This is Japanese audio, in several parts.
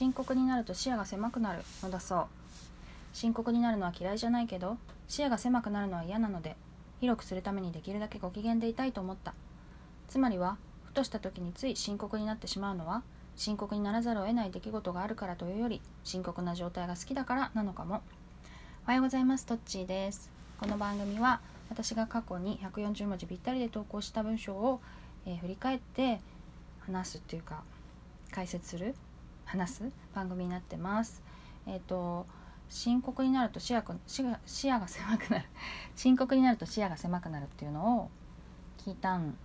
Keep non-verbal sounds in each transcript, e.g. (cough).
深刻になると視野が狭くなる。のだそう。深刻になるのは嫌いじゃないけど視野が狭くなるのは嫌なので広くするためにできるだけご機嫌でいたいと思った。つまりはふとした時につい深刻になってしまうのは深刻にならざるを得ない出来事があるからというより深刻な状態が好きだからなのかも。おはようございます。トッチーです。この番組は私が過去に140文字ぴったりで投稿した文章を、えー、振り返って話すっていうか解説する話す番組になってます。えっ、ー、と深刻になると視野視野視野が狭くなる。(laughs) 深刻になると視野が狭くなるっていうのを聞いたん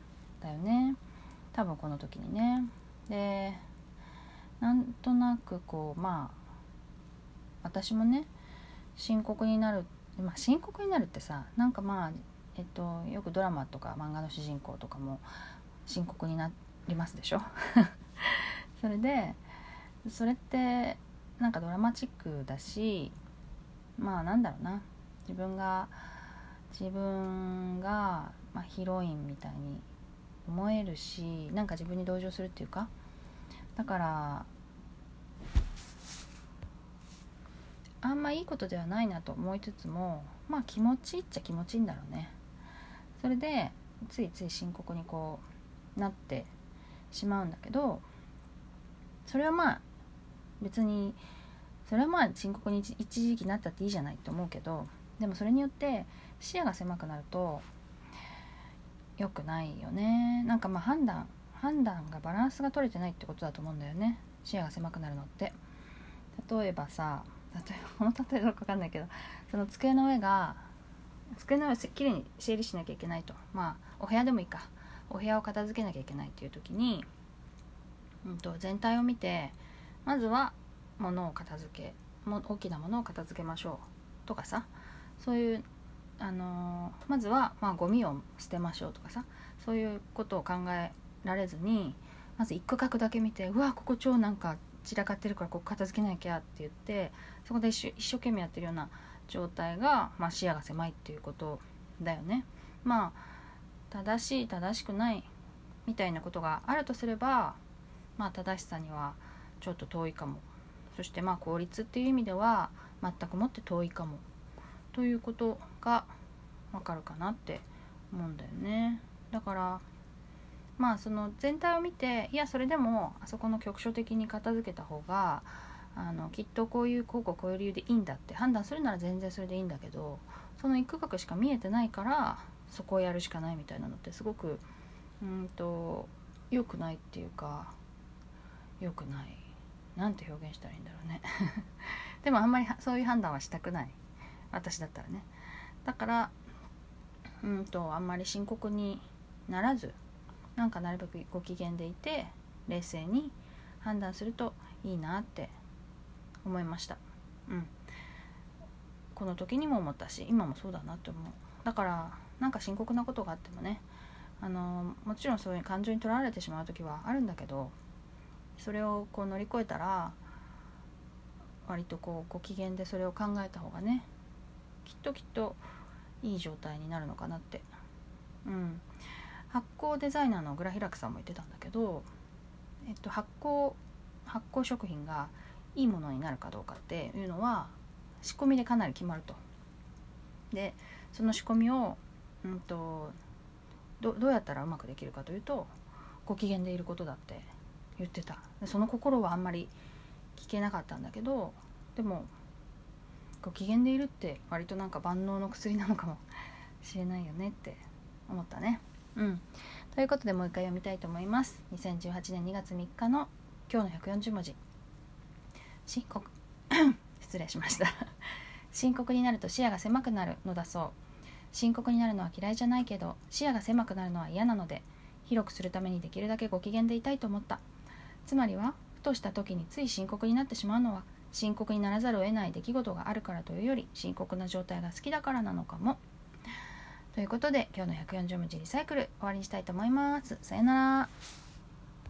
だよね。多分この時にね。でなんとなくこうまあ私もね深刻になるまあ深刻になるってさなんかまあえっとよくドラマとか漫画の主人公とかも深刻になりますでしょ？(laughs) それでそれってなんかドラマチックだしまあなんだろうな。自分が自分が、まあ、ヒロインみたいに思えるしなんか自分に同情するっていうか。だからあんまいいことではないなと思いつつもまあ気持ちいいっちゃ気持ちいいんだろうね。それでついつい深刻にこうなってしまうんだけどそれはまあ別にそれはまあ深刻に一時期なったっていいじゃないって思うけどでもそれによって視野が狭くなると良くないよね。なんかまあ判断判断がバランスが取れてないってことだと思うんだよね。視野が狭くなるのって。例えばさ例えばこの例えどうか分かんないけどその机の上が机の上をきれいに整理しなきゃいけないと。まあお部屋でもいいか。お部屋を片付けなきゃいけないっていう時に、うんと、全体を見てまずは物を片付けも大きなものを片付けましょうとかさそういう、あのー、まずは、まあ、ゴミを捨てましょうとかさそういうことを考えられずにまず一区画だけ見てうわここ超なんか散らかってるからここ片付けなきゃって言ってそこで一生懸命やってるような状態が、まあ、視野が狭いっていうことだよね。まあ正しい正しくないみたいなことがあるとすればまあ正しさにはちょっと遠いかも。そしてまあ効率っていう意味では全くもって遠いかも。ということがわかるかなって思うんだよね。だからまあその全体を見ていやそれでもあそこの局所的に片付けた方があのきっとこういうこうこうこういう理由でいいんだって判断するなら全然それでいいんだけどその一区画しか見えてないからそこをやるしかないみたいなのってすごくうんと良くないっていうか良くない。何て表現したらいいんだろうね。(laughs) でもあんまりそういう判断はしたくない。私だったらね。だからうんとあんまり深刻にならずなんかなるべくご機嫌でいて冷静に判断するといいなって思いました。うん。この時にも思ったし今もそうだなって思う。だからなんか深刻なことがあってもねあのもちろんそういう感情にとらわれてしまう時はあるんだけどそれをこう乗り越えたら割とこうご機嫌でそれを考えた方がねきっときっといい状態になるのかなって。うん。発酵デザイナーのグラヒラクさんも言ってたんだけど、えっと、発酵発酵食品がいいものになるかどうかっていうのは仕込みでかなり決まると。でその仕込みを、うんと、どどうやったらうまくできるかというとご機嫌でいることだって。言ってたでその心はあんまり聞けなかったんだけどでもご機嫌でいるって割となんか万能の薬なのかもしれないよねって思ったね。うん、ということでもう一回読みたいと思います。2018年2月3日の今日の140文字。深刻 (coughs) 失礼しました深刻になると視野が狭くなるのだそう深刻になるのは嫌いじゃないけど視野が狭くなるのは嫌なので広くするためにできるだけご機嫌でいたいと思ったつまりはふとした時につい深刻になってしまうのは深刻にならざるを得ない出来事があるからというより深刻な状態が好きだからなのかもということで今日の140文字リサイクル終わりにしたいと思います。さよなら。